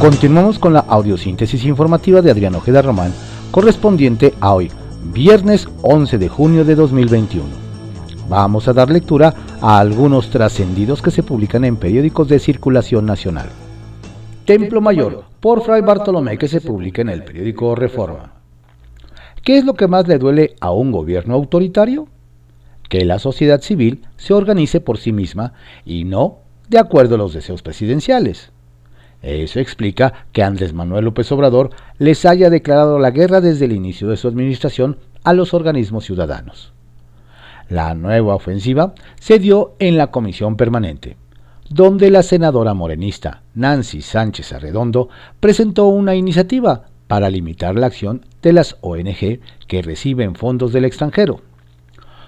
Continuamos con la audiosíntesis informativa de Adrián Ojeda Román, correspondiente a hoy, viernes 11 de junio de 2021. Vamos a dar lectura a algunos trascendidos que se publican en periódicos de circulación nacional. Templo Mayor, por Fray Bartolomé, que se publica en el periódico Reforma. ¿Qué es lo que más le duele a un gobierno autoritario? Que la sociedad civil se organice por sí misma y no de acuerdo a los deseos presidenciales. Eso explica que Andrés Manuel López Obrador les haya declarado la guerra desde el inicio de su administración a los organismos ciudadanos. La nueva ofensiva se dio en la comisión permanente, donde la senadora morenista Nancy Sánchez Arredondo presentó una iniciativa para limitar la acción de las ONG que reciben fondos del extranjero.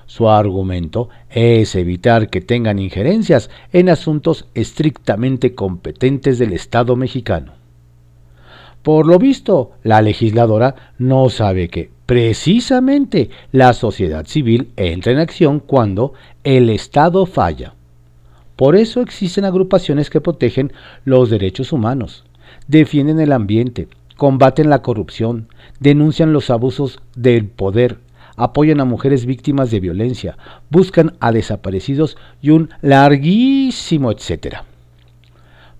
Su argumento es evitar que tengan injerencias en asuntos estrictamente competentes del Estado mexicano. Por lo visto, la legisladora no sabe que precisamente la sociedad civil entra en acción cuando el Estado falla. Por eso existen agrupaciones que protegen los derechos humanos, defienden el ambiente, combaten la corrupción, denuncian los abusos del poder, apoyan a mujeres víctimas de violencia, buscan a desaparecidos y un larguísimo etcétera.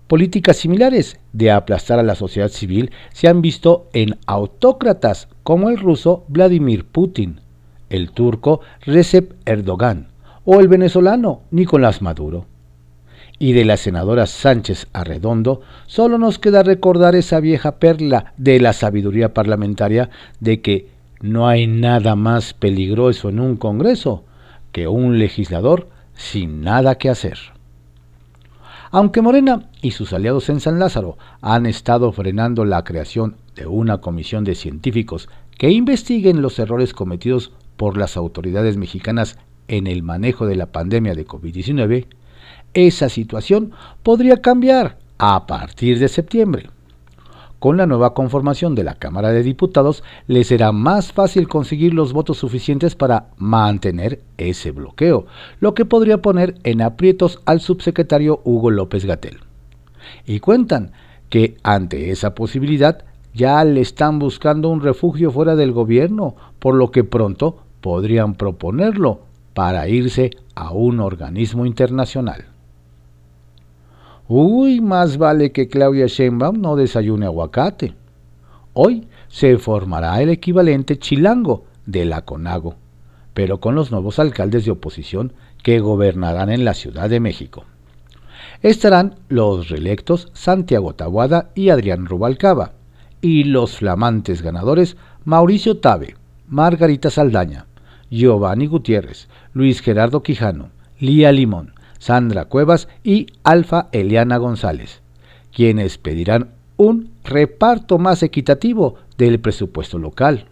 Políticas similares de aplastar a la sociedad civil se han visto en autócratas como el ruso Vladimir Putin, el turco Recep Erdogan o el venezolano Nicolás Maduro. Y de la senadora Sánchez Arredondo solo nos queda recordar esa vieja perla de la sabiduría parlamentaria de que no hay nada más peligroso en un Congreso que un legislador sin nada que hacer. Aunque Morena y sus aliados en San Lázaro han estado frenando la creación de una comisión de científicos que investiguen los errores cometidos por las autoridades mexicanas en el manejo de la pandemia de COVID-19, esa situación podría cambiar a partir de septiembre. Con la nueva conformación de la Cámara de Diputados, le será más fácil conseguir los votos suficientes para mantener ese bloqueo, lo que podría poner en aprietos al subsecretario Hugo López Gatel. Y cuentan que ante esa posibilidad ya le están buscando un refugio fuera del gobierno, por lo que pronto podrían proponerlo para irse a un organismo internacional. Uy, más vale que Claudia Sheinbaum no desayune aguacate. Hoy se formará el equivalente chilango de la CONAGO, pero con los nuevos alcaldes de oposición que gobernarán en la Ciudad de México. Estarán los reelectos Santiago Tabuada y Adrián Rubalcaba, y los flamantes ganadores Mauricio Tabe, Margarita Saldaña, Giovanni Gutiérrez, Luis Gerardo Quijano, Lía Limón, Sandra Cuevas y Alfa Eliana González, quienes pedirán un reparto más equitativo del presupuesto local.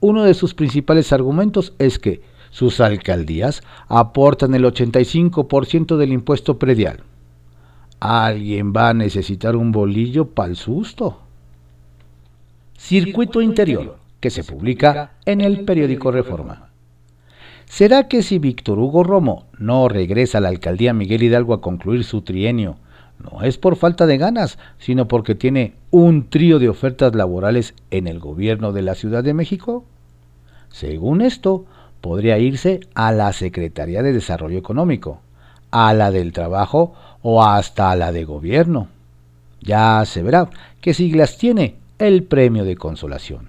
Uno de sus principales argumentos es que sus alcaldías aportan el 85% del impuesto predial. Alguien va a necesitar un bolillo para el susto. Circuito Interior, que se publica en el periódico Reforma. ¿Será que si Víctor Hugo Romo no regresa a la alcaldía Miguel Hidalgo a concluir su trienio, no es por falta de ganas, sino porque tiene un trío de ofertas laborales en el gobierno de la Ciudad de México? Según esto, podría irse a la Secretaría de Desarrollo Económico, a la del Trabajo o hasta a la de Gobierno. Ya se verá qué siglas tiene el premio de consolación.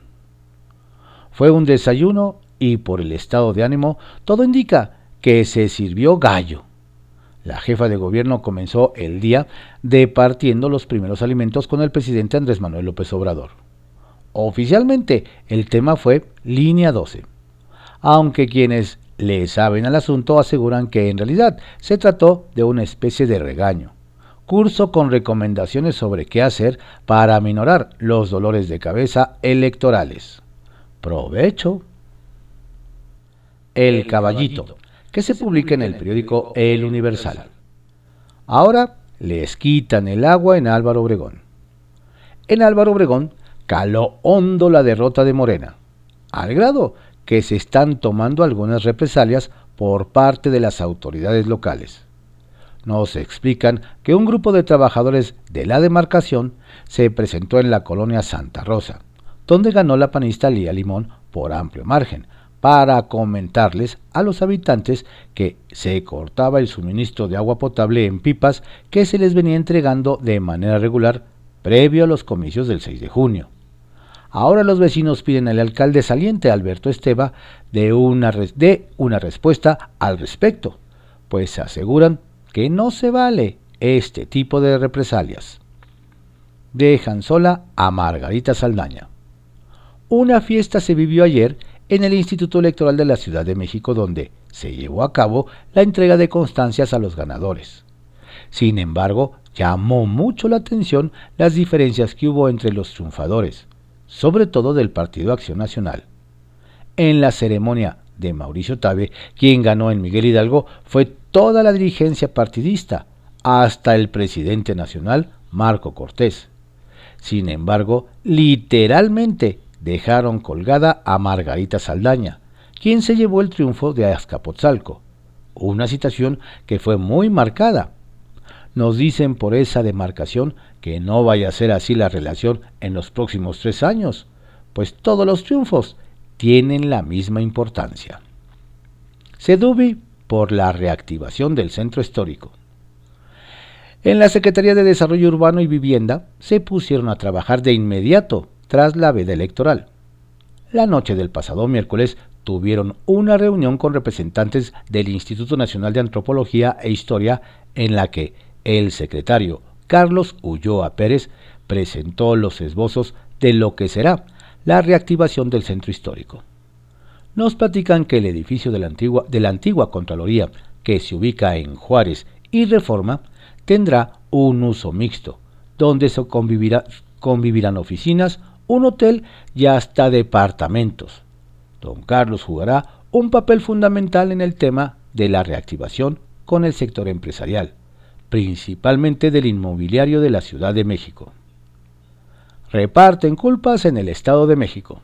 Fue un desayuno y por el estado de ánimo, todo indica que se sirvió gallo. La jefa de gobierno comenzó el día departiendo los primeros alimentos con el presidente Andrés Manuel López Obrador. Oficialmente, el tema fue línea 12, aunque quienes le saben al asunto aseguran que en realidad se trató de una especie de regaño, curso con recomendaciones sobre qué hacer para aminorar los dolores de cabeza electorales. Provecho. El Caballito, que se publica en el periódico El Universal. Ahora les quitan el agua en Álvaro Obregón. En Álvaro Obregón caló hondo la derrota de Morena, al grado que se están tomando algunas represalias por parte de las autoridades locales. Nos explican que un grupo de trabajadores de la demarcación se presentó en la colonia Santa Rosa, donde ganó la panista Lía Limón por amplio margen, para comentarles a los habitantes que se cortaba el suministro de agua potable en pipas que se les venía entregando de manera regular previo a los comicios del 6 de junio. Ahora los vecinos piden al alcalde saliente Alberto Esteba de una, de una respuesta al respecto, pues se aseguran que no se vale este tipo de represalias. Dejan sola a Margarita Saldaña. Una fiesta se vivió ayer en el Instituto Electoral de la Ciudad de México donde se llevó a cabo la entrega de constancias a los ganadores. Sin embargo, llamó mucho la atención las diferencias que hubo entre los triunfadores, sobre todo del Partido Acción Nacional. En la ceremonia de Mauricio Tabe, quien ganó en Miguel Hidalgo, fue toda la dirigencia partidista, hasta el presidente nacional, Marco Cortés. Sin embargo, literalmente dejaron colgada a Margarita Saldaña, quien se llevó el triunfo de Azcapotzalco, una situación que fue muy marcada. Nos dicen por esa demarcación que no vaya a ser así la relación en los próximos tres años, pues todos los triunfos tienen la misma importancia. Sedubi por la reactivación del centro histórico. En la Secretaría de Desarrollo Urbano y Vivienda se pusieron a trabajar de inmediato tras la veda electoral. La noche del pasado miércoles tuvieron una reunión con representantes del Instituto Nacional de Antropología e Historia en la que el secretario Carlos Ulloa Pérez presentó los esbozos de lo que será la reactivación del centro histórico. Nos platican que el edificio de la antigua, Contraloría, que se ubica en Juárez y Reforma, tendrá un uso mixto, donde se convivirán oficinas, un hotel y hasta departamentos. Don Carlos jugará un papel fundamental en el tema de la reactivación con el sector empresarial, principalmente del inmobiliario de la Ciudad de México reparten culpas en el Estado de México.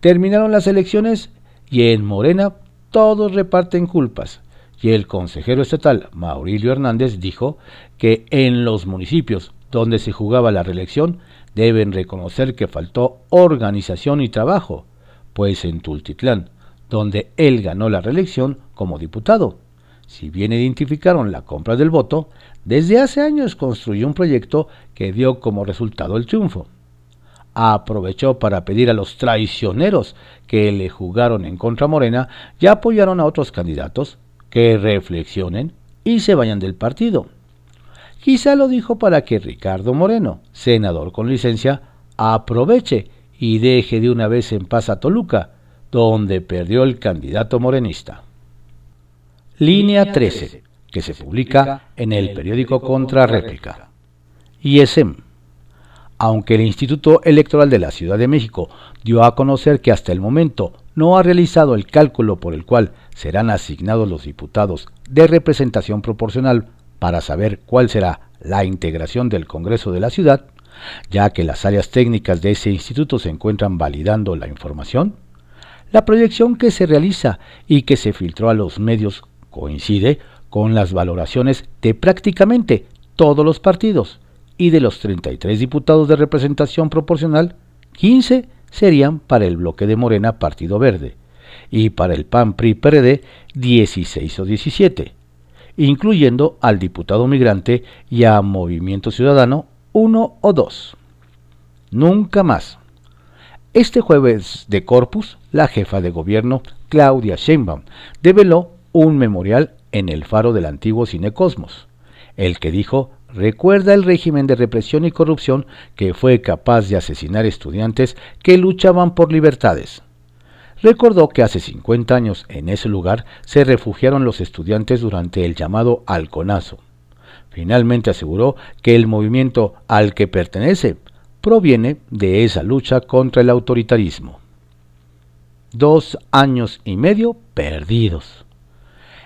Terminaron las elecciones y en Morena todos reparten culpas. Y el consejero estatal Maurilio Hernández dijo que en los municipios donde se jugaba la reelección deben reconocer que faltó organización y trabajo, pues en Tultitlán, donde él ganó la reelección como diputado, si bien identificaron la compra del voto, desde hace años construyó un proyecto que dio como resultado el triunfo. Aprovechó para pedir a los traicioneros que le jugaron en contra Morena y apoyaron a otros candidatos que reflexionen y se vayan del partido. Quizá lo dijo para que Ricardo Moreno, senador con licencia, aproveche y deje de una vez en paz a Toluca, donde perdió el candidato morenista. Línea 13, que se publica en el periódico Contrarréplica. ISM. Aunque el Instituto Electoral de la Ciudad de México dio a conocer que hasta el momento no ha realizado el cálculo por el cual serán asignados los diputados de representación proporcional para saber cuál será la integración del Congreso de la ciudad, ya que las áreas técnicas de ese instituto se encuentran validando la información, la proyección que se realiza y que se filtró a los medios coincide con las valoraciones de prácticamente todos los partidos y de los 33 diputados de representación proporcional, 15 serían para el bloque de Morena Partido Verde y para el PAN PRI PRD 16 o 17, incluyendo al diputado migrante y a Movimiento Ciudadano 1 o 2. Nunca más. Este jueves de Corpus, la jefa de gobierno, Claudia Sheinbaum, develó un memorial en el faro del antiguo Cine Cosmos, el que dijo recuerda el régimen de represión y corrupción que fue capaz de asesinar estudiantes que luchaban por libertades. Recordó que hace 50 años en ese lugar se refugiaron los estudiantes durante el llamado halconazo. Finalmente aseguró que el movimiento al que pertenece proviene de esa lucha contra el autoritarismo. Dos años y medio perdidos.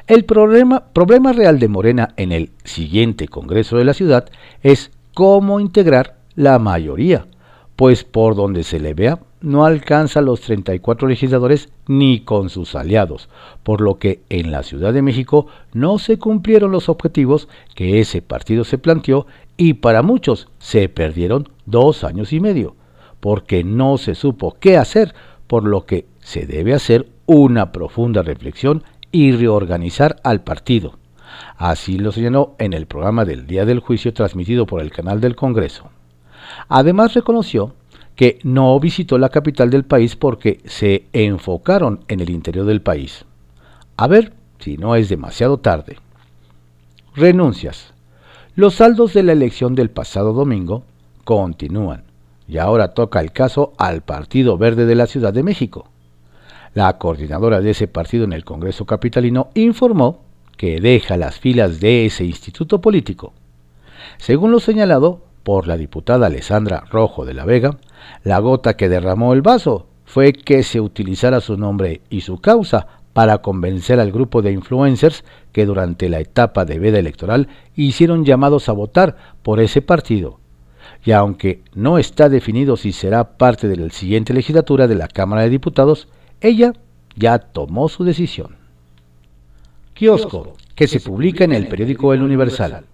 El problema, problema real de Morena en el siguiente Congreso de la Ciudad es cómo integrar la mayoría, pues por donde se le vea no alcanza los 34 legisladores ni con sus aliados, por lo que en la Ciudad de México no se cumplieron los objetivos que ese partido se planteó y para muchos se perdieron dos años y medio, porque no se supo qué hacer, por lo que se debe hacer una profunda reflexión y reorganizar al partido. Así lo señaló en el programa del Día del Juicio transmitido por el canal del Congreso. Además reconoció que no visitó la capital del país porque se enfocaron en el interior del país. A ver si no es demasiado tarde. Renuncias. Los saldos de la elección del pasado domingo continúan y ahora toca el caso al Partido Verde de la Ciudad de México. La coordinadora de ese partido en el Congreso Capitalino informó que deja las filas de ese instituto político. Según lo señalado por la diputada Alessandra Rojo de la Vega, la gota que derramó el vaso fue que se utilizara su nombre y su causa para convencer al grupo de influencers que durante la etapa de veda electoral hicieron llamados a votar por ese partido. Y aunque no está definido si será parte de la siguiente legislatura de la Cámara de Diputados, ella ya tomó su decisión. Kiosco, que se publica en el periódico El Universal.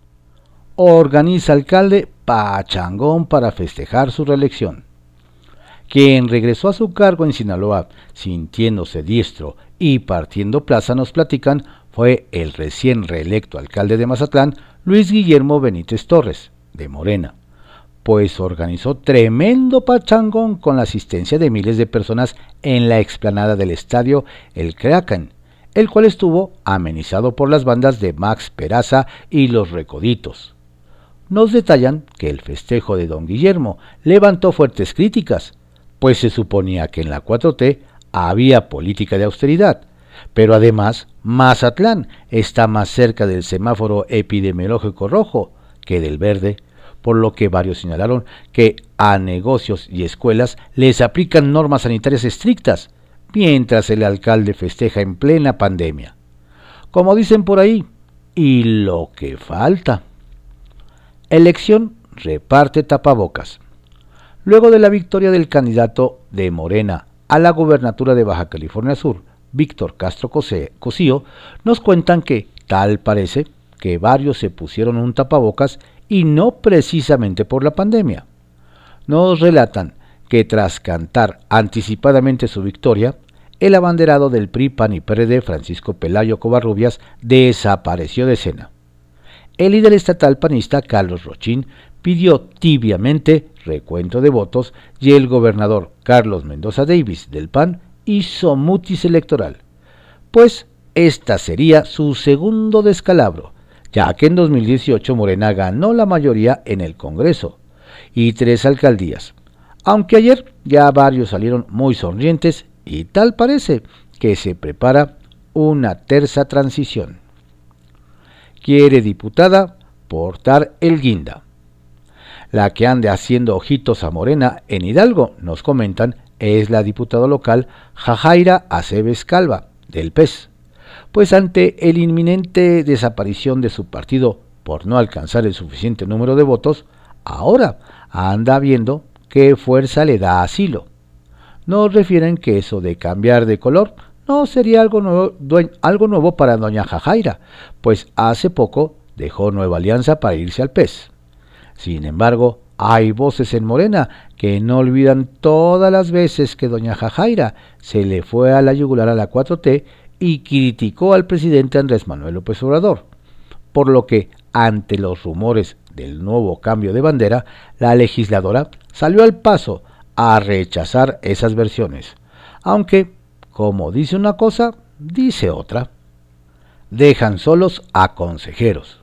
Organiza alcalde Pachangón para festejar su reelección. Quien regresó a su cargo en Sinaloa sintiéndose diestro y partiendo plaza nos platican fue el recién reelecto alcalde de Mazatlán, Luis Guillermo Benítez Torres, de Morena, pues organizó tremendo pachangón con la asistencia de miles de personas en la explanada del estadio El Kraken, el cual estuvo amenizado por las bandas de Max Peraza y Los Recoditos. Nos detallan que el festejo de don Guillermo levantó fuertes críticas, pues se suponía que en la 4T había política de austeridad, pero además Mazatlán está más cerca del semáforo epidemiológico rojo que del verde, por lo que varios señalaron que a negocios y escuelas les aplican normas sanitarias estrictas, mientras el alcalde festeja en plena pandemia. Como dicen por ahí, y lo que falta. Elección reparte tapabocas. Luego de la victoria del candidato de Morena a la gobernatura de Baja California Sur, Víctor Castro Cosío, nos cuentan que, tal parece, que varios se pusieron un tapabocas y no precisamente por la pandemia. Nos relatan que tras cantar anticipadamente su victoria, el abanderado del PRI, PAN y PRD, Francisco Pelayo Covarrubias, desapareció de escena. El líder estatal panista, Carlos Rochín, pidió tibiamente recuento de votos y el gobernador Carlos Mendoza Davis del PAN hizo mutis electoral, pues esta sería su segundo descalabro, ya que en 2018 Morena ganó la mayoría en el Congreso y tres alcaldías, aunque ayer ya varios salieron muy sonrientes y tal parece que se prepara una terza transición. Quiere diputada portar el guinda. La que ande haciendo ojitos a Morena en Hidalgo, nos comentan, es la diputada local Jajaira Aceves Calva, del PES. Pues ante el inminente desaparición de su partido por no alcanzar el suficiente número de votos, ahora anda viendo qué fuerza le da asilo. Nos refieren que eso de cambiar de color no sería algo nuevo, algo nuevo para doña Jajaira, pues hace poco dejó Nueva Alianza para irse al PES. Sin embargo, hay voces en Morena que no olvidan todas las veces que doña Jajaira se le fue a la yugular a la 4T y criticó al presidente Andrés Manuel López Obrador. Por lo que, ante los rumores del nuevo cambio de bandera, la legisladora salió al paso a rechazar esas versiones. Aunque, como dice una cosa, dice otra. Dejan solos a consejeros.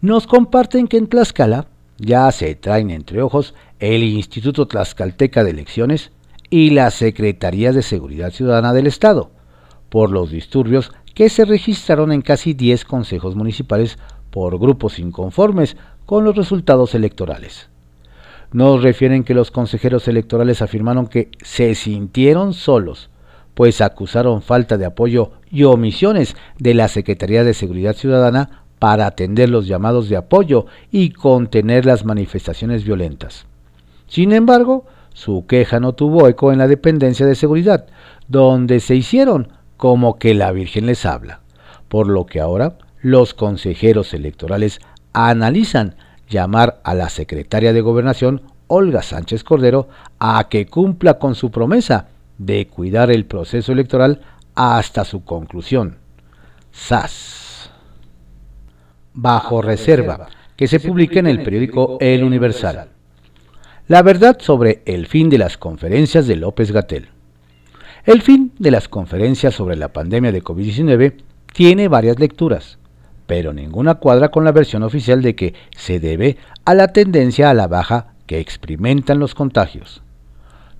Nos comparten que en Tlaxcala ya se traen entre ojos el Instituto Tlaxcalteca de Elecciones y la Secretaría de Seguridad Ciudadana del Estado, por los disturbios que se registraron en casi 10 consejos municipales por grupos inconformes con los resultados electorales. Nos refieren que los consejeros electorales afirmaron que se sintieron solos, pues acusaron falta de apoyo y omisiones de la Secretaría de Seguridad Ciudadana para atender los llamados de apoyo y contener las manifestaciones violentas. Sin embargo, su queja no tuvo eco en la dependencia de seguridad, donde se hicieron como que la Virgen les habla, por lo que ahora los consejeros electorales analizan llamar a la secretaria de Gobernación, Olga Sánchez Cordero, a que cumpla con su promesa de cuidar el proceso electoral hasta su conclusión. SAS. Bajo reserva, que se publica en el periódico El Universal. La verdad sobre el fin de las conferencias de López Gatel. El fin de las conferencias sobre la pandemia de COVID-19 tiene varias lecturas, pero ninguna cuadra con la versión oficial de que se debe a la tendencia a la baja que experimentan los contagios.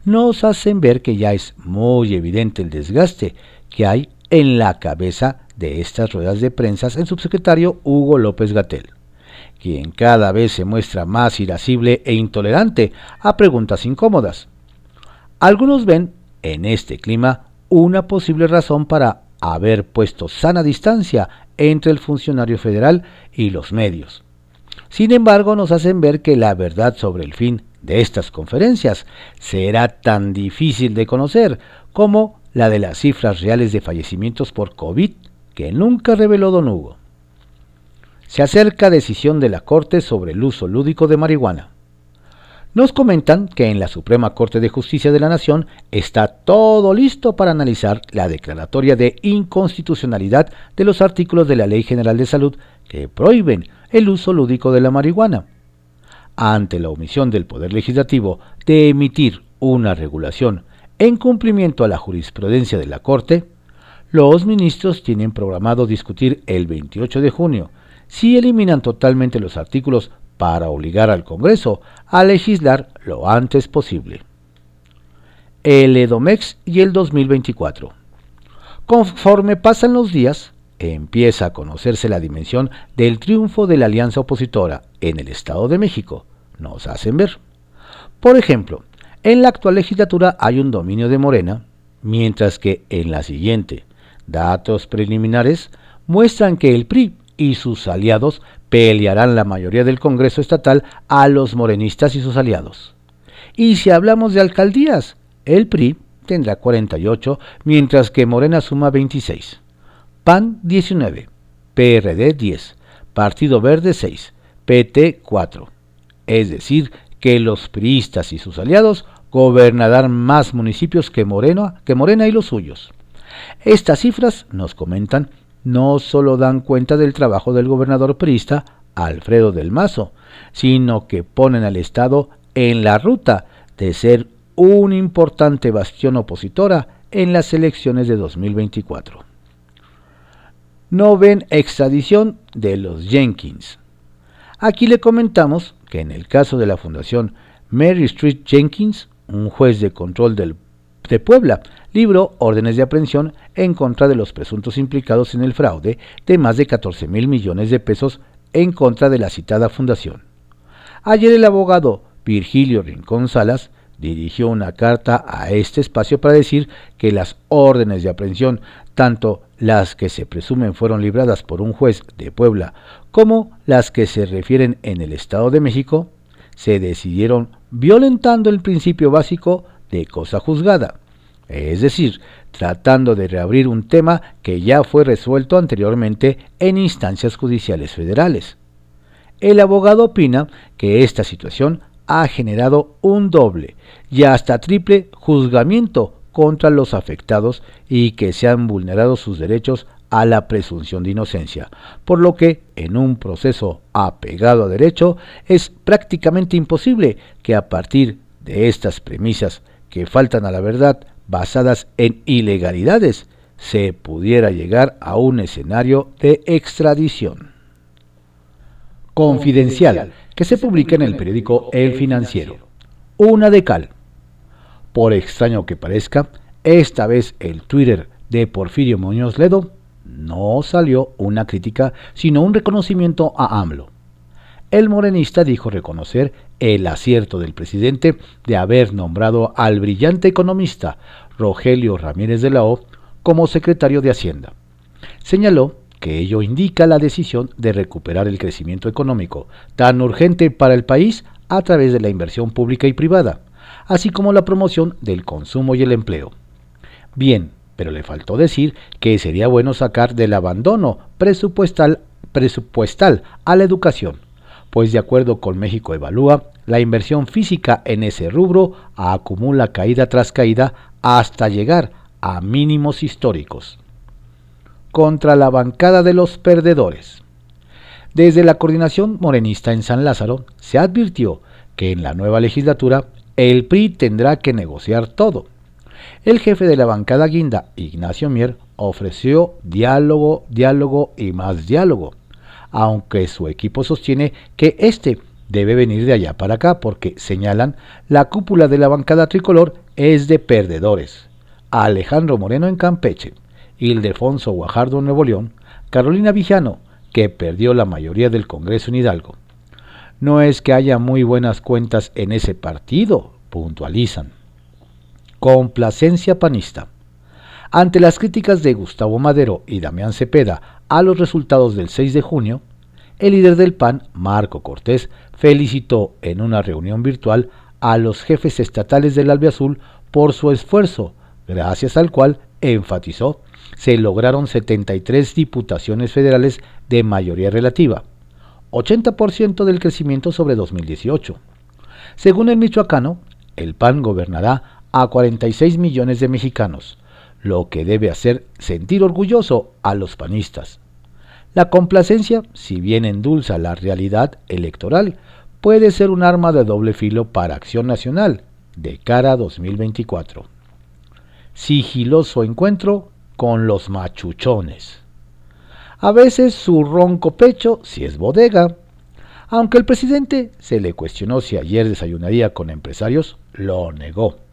Nos hacen ver que ya es muy evidente el desgaste que hay en la cabeza de estas ruedas de prensa el subsecretario Hugo López Gatel, quien cada vez se muestra más irascible e intolerante a preguntas incómodas. Algunos ven en este clima una posible razón para haber puesto sana distancia entre el funcionario federal y los medios. Sin embargo, nos hacen ver que la verdad sobre el fin de estas conferencias será tan difícil de conocer como la de las cifras reales de fallecimientos por COVID que nunca reveló don Hugo. Se acerca decisión de la Corte sobre el uso lúdico de marihuana. Nos comentan que en la Suprema Corte de Justicia de la Nación está todo listo para analizar la declaratoria de inconstitucionalidad de los artículos de la Ley General de Salud que prohíben el uso lúdico de la marihuana. Ante la omisión del Poder Legislativo de emitir una regulación en cumplimiento a la jurisprudencia de la Corte, los ministros tienen programado discutir el 28 de junio si eliminan totalmente los artículos para obligar al Congreso a legislar lo antes posible. El EDOMEX y el 2024. Conforme pasan los días, empieza a conocerse la dimensión del triunfo de la alianza opositora en el Estado de México, nos hacen ver. Por ejemplo, en la actual legislatura hay un dominio de Morena, mientras que en la siguiente, datos preliminares muestran que el PRI y sus aliados pelearán la mayoría del Congreso estatal a los morenistas y sus aliados. Y si hablamos de alcaldías, el PRI tendrá 48, mientras que Morena suma 26. PAN 19, PRD 10, Partido Verde 6, PT 4. Es decir, que los priistas y sus aliados gobernarán más municipios que Morena, que Morena y los suyos. Estas cifras, nos comentan, no solo dan cuenta del trabajo del gobernador priista Alfredo del Mazo, sino que ponen al Estado en la ruta de ser un importante bastión opositora en las elecciones de 2024 no ven extradición de los Jenkins. Aquí le comentamos que en el caso de la Fundación Mary Street Jenkins, un juez de control de Puebla libró órdenes de aprehensión en contra de los presuntos implicados en el fraude de más de 14 mil millones de pesos en contra de la citada fundación. Ayer el abogado Virgilio Rincón Salas dirigió una carta a este espacio para decir que las órdenes de aprehensión, tanto las que se presumen fueron libradas por un juez de Puebla como las que se refieren en el Estado de México, se decidieron violentando el principio básico de cosa juzgada, es decir, tratando de reabrir un tema que ya fue resuelto anteriormente en instancias judiciales federales. El abogado opina que esta situación ha generado un doble y hasta triple juzgamiento contra los afectados y que se han vulnerado sus derechos a la presunción de inocencia, por lo que en un proceso apegado a derecho es prácticamente imposible que a partir de estas premisas que faltan a la verdad basadas en ilegalidades se pudiera llegar a un escenario de extradición. Confidencial, que se publica en el periódico El Financiero. Una de cal. Por extraño que parezca, esta vez el Twitter de Porfirio Muñoz Ledo no salió una crítica, sino un reconocimiento a AMLO. El morenista dijo reconocer el acierto del presidente de haber nombrado al brillante economista Rogelio Ramírez de la O como secretario de Hacienda. Señaló que ello indica la decisión de recuperar el crecimiento económico tan urgente para el país a través de la inversión pública y privada, así como la promoción del consumo y el empleo. Bien, pero le faltó decir que sería bueno sacar del abandono presupuestal, a la educación, pues de acuerdo con México Evalúa, la inversión física en ese rubro acumula caída tras caída hasta llegar a mínimos históricos. Contra la bancada de los perdedores. Desde la coordinación morenista en San Lázaro se advirtió que en la nueva legislatura el PRI tendrá que negociar todo. El jefe de la bancada guinda, Ignacio Mier, ofreció diálogo, diálogo y más diálogo, aunque su equipo sostiene que este debe venir de allá para acá porque señalan la cúpula de la bancada tricolor es de perdedores. Alejandro Moreno en Campeche, Ildefonso Guajardo en Nuevo León, Carolina Vijano, que perdió la mayoría del Congreso en Hidalgo. No es que haya muy buenas cuentas en ese partido, puntualizan. Complacencia panista. Ante las críticas de Gustavo Madero y Damián Cepeda a los resultados del 6 de junio, el líder del PAN, Marco Cortés, felicitó en una reunión virtual a los jefes estatales del Albiazul por su esfuerzo, gracias al cual, enfatizó, se lograron 73 diputaciones federales de mayoría relativa, 80% del crecimiento sobre 2018. Según el michoacano, el PAN gobernará a 46 millones de mexicanos, lo que debe hacer sentir orgulloso a los panistas. La complacencia, si bien endulza la realidad electoral, puede ser un arma de doble filo para Acción Nacional de cara a 2024. Sigiloso encuentro con los machuchones. A veces su ronco pecho si es bodega. Aunque el presidente se le cuestionó si ayer desayunaría con empresarios, lo negó.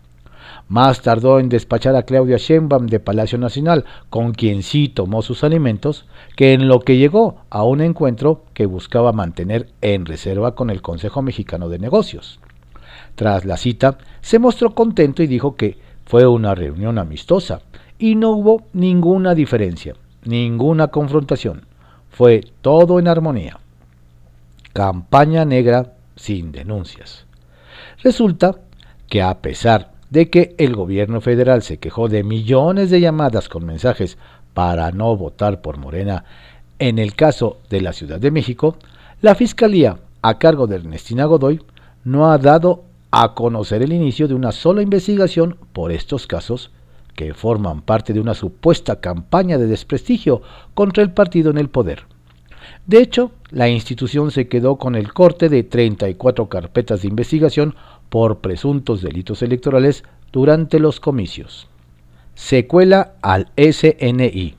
Más tardó en despachar a Claudia Sheinbaum de Palacio Nacional, con quien sí tomó sus alimentos, que en lo que llegó a un encuentro que buscaba mantener en reserva con el Consejo Mexicano de Negocios. Tras la cita, se mostró contento y dijo que fue una reunión amistosa y no hubo ninguna diferencia, ninguna confrontación. Fue todo en armonía. Campaña negra sin denuncias. Resulta que a pesar de que el gobierno federal se quejó de millones de llamadas con mensajes para no votar por Morena en el caso de la Ciudad de México, la Fiscalía, a cargo de Ernestina Godoy, no ha dado a conocer el inicio de una sola investigación por estos casos que forman parte de una supuesta campaña de desprestigio contra el partido en el poder. De hecho, la institución se quedó con el corte de 34 carpetas de investigación por presuntos delitos electorales durante los comicios. Secuela al SNI.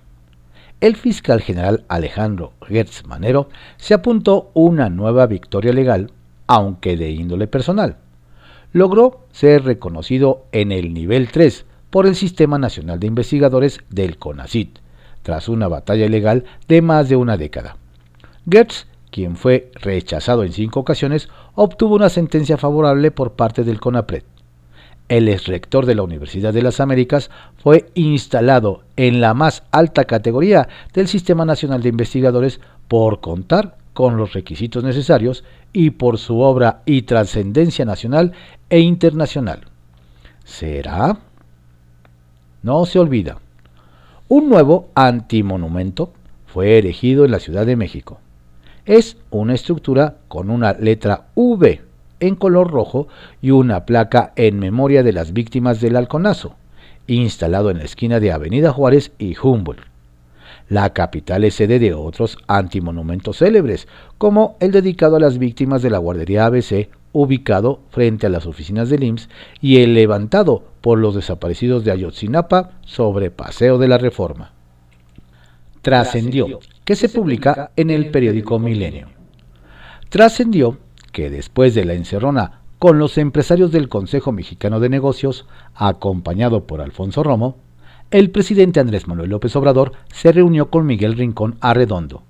El fiscal general Alejandro Gertz Manero se apuntó una nueva victoria legal, aunque de índole personal. Logró ser reconocido en el nivel 3 por el Sistema Nacional de Investigadores del CONACIT, tras una batalla legal de más de una década. Gertz quien fue rechazado en cinco ocasiones, obtuvo una sentencia favorable por parte del CONAPRED. El ex rector de la Universidad de las Américas fue instalado en la más alta categoría del Sistema Nacional de Investigadores por contar con los requisitos necesarios y por su obra y trascendencia nacional e internacional. ¿Será? No se olvida. Un nuevo antimonumento fue erigido en la Ciudad de México es una estructura con una letra V en color rojo y una placa en memoria de las víctimas del halconazo, instalado en la esquina de Avenida Juárez y Humboldt. La capital es sede de otros antimonumentos célebres, como el dedicado a las víctimas de la guardería ABC, ubicado frente a las oficinas del IMSS, y el levantado por los desaparecidos de Ayotzinapa sobre Paseo de la Reforma. Trascendió que se publica en el periódico Milenio. Trascendió que después de la encerrona con los empresarios del Consejo Mexicano de Negocios, acompañado por Alfonso Romo, el presidente Andrés Manuel López Obrador se reunió con Miguel Rincón Arredondo,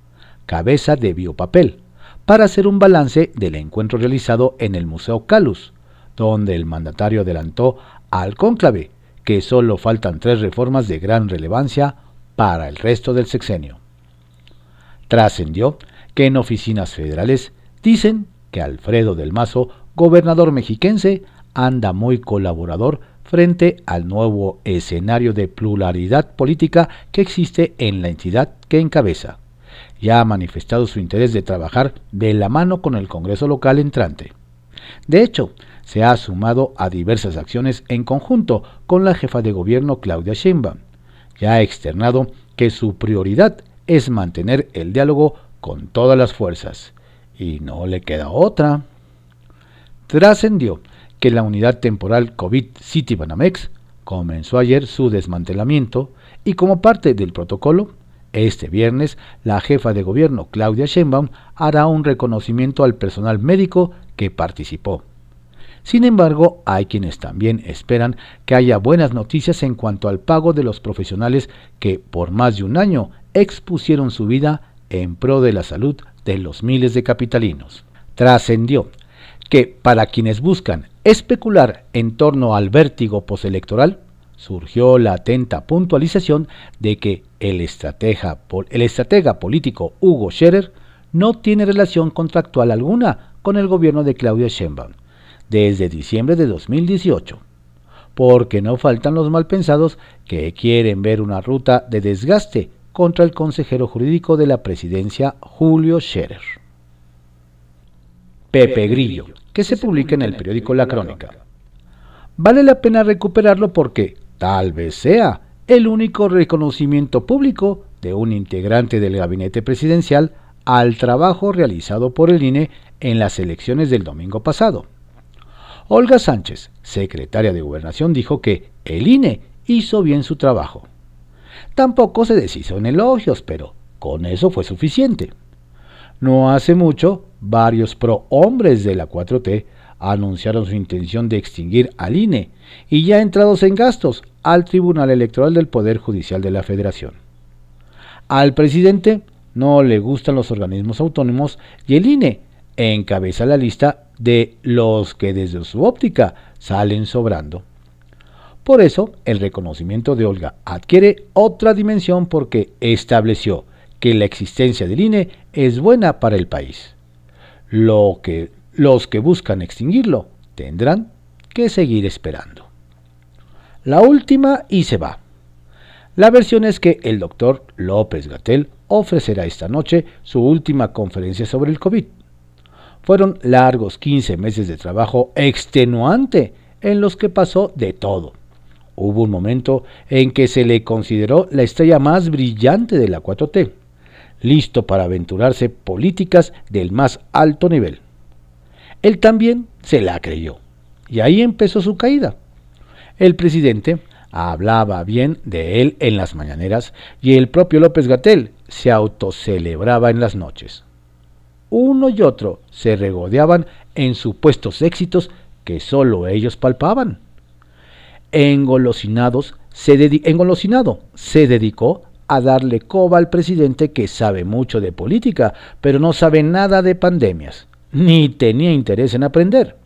cabeza de Biopapel, para hacer un balance del encuentro realizado en el Museo Calus, donde el mandatario adelantó al cónclave que solo faltan tres reformas de gran relevancia para el resto del sexenio. Trascendió que en oficinas federales dicen que Alfredo del Mazo, gobernador mexiquense, anda muy colaborador frente al nuevo escenario de pluralidad política que existe en la entidad que encabeza. Ya ha manifestado su interés de trabajar de la mano con el Congreso local entrante. De hecho, se ha sumado a diversas acciones en conjunto con la jefa de gobierno Claudia Sheinbaum. Ya ha externado que su prioridad es mantener el diálogo con todas las fuerzas. Y no le queda otra. Trascendió que la unidad temporal COVID City Banamex comenzó ayer su desmantelamiento y como parte del protocolo, este viernes la jefa de gobierno Claudia Sheinbaum hará un reconocimiento al personal médico que participó. Sin embargo, hay quienes también esperan que haya buenas noticias en cuanto al pago de los profesionales que por más de un año expusieron su vida en pro de la salud de los miles de capitalinos. Trascendió que para quienes buscan especular en torno al vértigo postelectoral, surgió la atenta puntualización de que el estratega, político Hugo Scherer no tiene relación contractual alguna con el gobierno de Claudia Sheinbaum desde diciembre de 2018, porque no faltan los malpensados que quieren ver una ruta de desgaste contra el consejero jurídico de la presidencia Julio Scherer. Pepe Grillo, que se publica en el periódico La Crónica. Vale la pena recuperarlo porque tal vez sea el único reconocimiento público de un integrante del gabinete presidencial al trabajo realizado por el INE en las elecciones del domingo pasado. Olga Sánchez, secretaria de Gobernación, dijo que el INE hizo bien su trabajo. Tampoco se deshizo en elogios, pero con eso fue suficiente. No hace mucho, varios pro-hombres de la 4T anunciaron su intención de extinguir al INE y ya entrados en gastos al Tribunal Electoral del Poder Judicial de la Federación. Al presidente no le gustan los organismos autónomos y el INE encabeza la lista de los que desde su óptica salen sobrando. Por eso, el reconocimiento de Olga adquiere otra dimensión porque estableció que la existencia del INE es buena para el país. Lo que los que buscan extinguirlo tendrán que seguir esperando. La última y se va. La versión es que el doctor López Gatel ofrecerá esta noche su última conferencia sobre el COVID. Fueron largos 15 meses de trabajo extenuante en los que pasó de todo. Hubo un momento en que se le consideró la estrella más brillante de la 4T, listo para aventurarse políticas del más alto nivel. Él también se la creyó, y ahí empezó su caída. El presidente hablaba bien de él en las mañaneras y el propio López Gatel se autocelebraba en las noches uno y otro se regodeaban en supuestos éxitos que sólo ellos palpaban. Engolosinados, engolosinado se dedicó a darle coba al presidente que sabe mucho de política, pero no sabe nada de pandemias, ni tenía interés en aprender.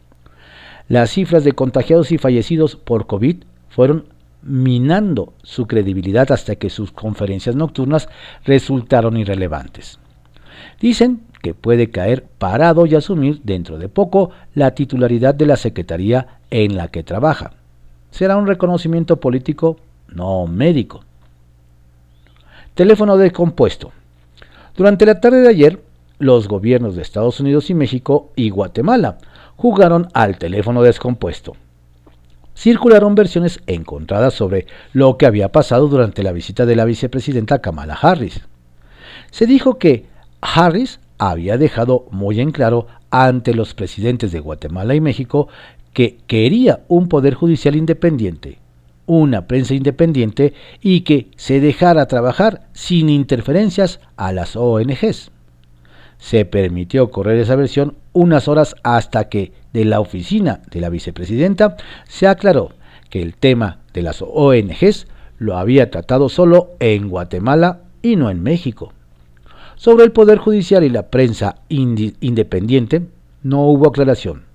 Las cifras de contagiados y fallecidos por COVID fueron minando su credibilidad hasta que sus conferencias nocturnas resultaron irrelevantes. Dicen que puede caer parado y asumir dentro de poco la titularidad de la Secretaría en la que trabaja. Será un reconocimiento político, no médico. Teléfono descompuesto. Durante la tarde de ayer, los gobiernos de Estados Unidos y México y Guatemala jugaron al teléfono descompuesto. Circularon versiones encontradas sobre lo que había pasado durante la visita de la vicepresidenta Kamala Harris. Se dijo que Harris había dejado muy en claro ante los presidentes de Guatemala y México que quería un poder judicial independiente, una prensa independiente y que se dejara trabajar sin interferencias a las ONGs. Se permitió correr esa versión unas horas hasta que de la oficina de la vicepresidenta se aclaró que el tema de las ONGs lo había tratado solo en Guatemala y no en México. Sobre el Poder Judicial y la prensa independiente no hubo aclaración.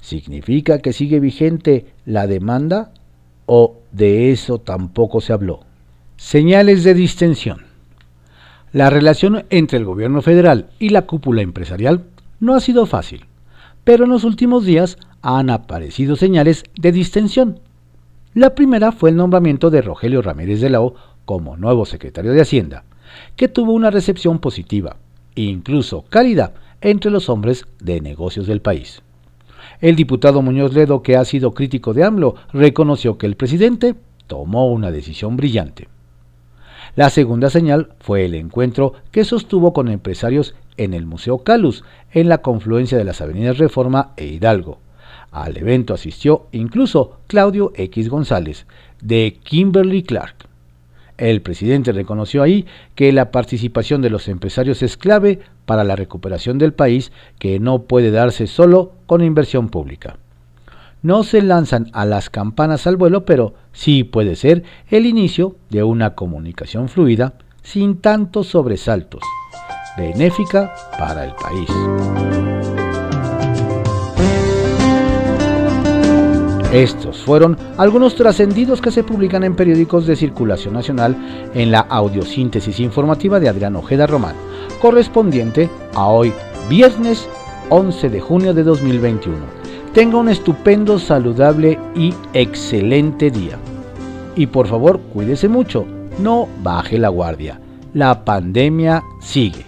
¿Significa que sigue vigente la demanda o de eso tampoco se habló? Señales de distensión. La relación entre el gobierno federal y la cúpula empresarial no ha sido fácil, pero en los últimos días han aparecido señales de distensión. La primera fue el nombramiento de Rogelio Ramírez de la O como nuevo secretario de Hacienda, que tuvo una recepción positiva, incluso cálida, entre los hombres de negocios del país. El diputado Muñoz Ledo, que ha sido crítico de AMLO, reconoció que el presidente tomó una decisión brillante. La segunda señal fue el encuentro que sostuvo con empresarios en el Museo Calus, en la confluencia de las avenidas Reforma e Hidalgo. Al evento asistió incluso Claudio X González, de Kimberly Clark. El presidente reconoció ahí que la participación de los empresarios es clave para la recuperación del país que no puede darse solo con inversión pública. No se lanzan a las campanas al vuelo, pero sí puede ser el inicio de una comunicación fluida sin tantos sobresaltos, benéfica para el país. Estos fueron algunos trascendidos que se publican en periódicos de circulación nacional en la audiosíntesis informativa de Adrián Ojeda Román, correspondiente a hoy, viernes 11 de junio de 2021. Tenga un estupendo, saludable y excelente día. Y por favor, cuídese mucho, no baje la guardia. La pandemia sigue.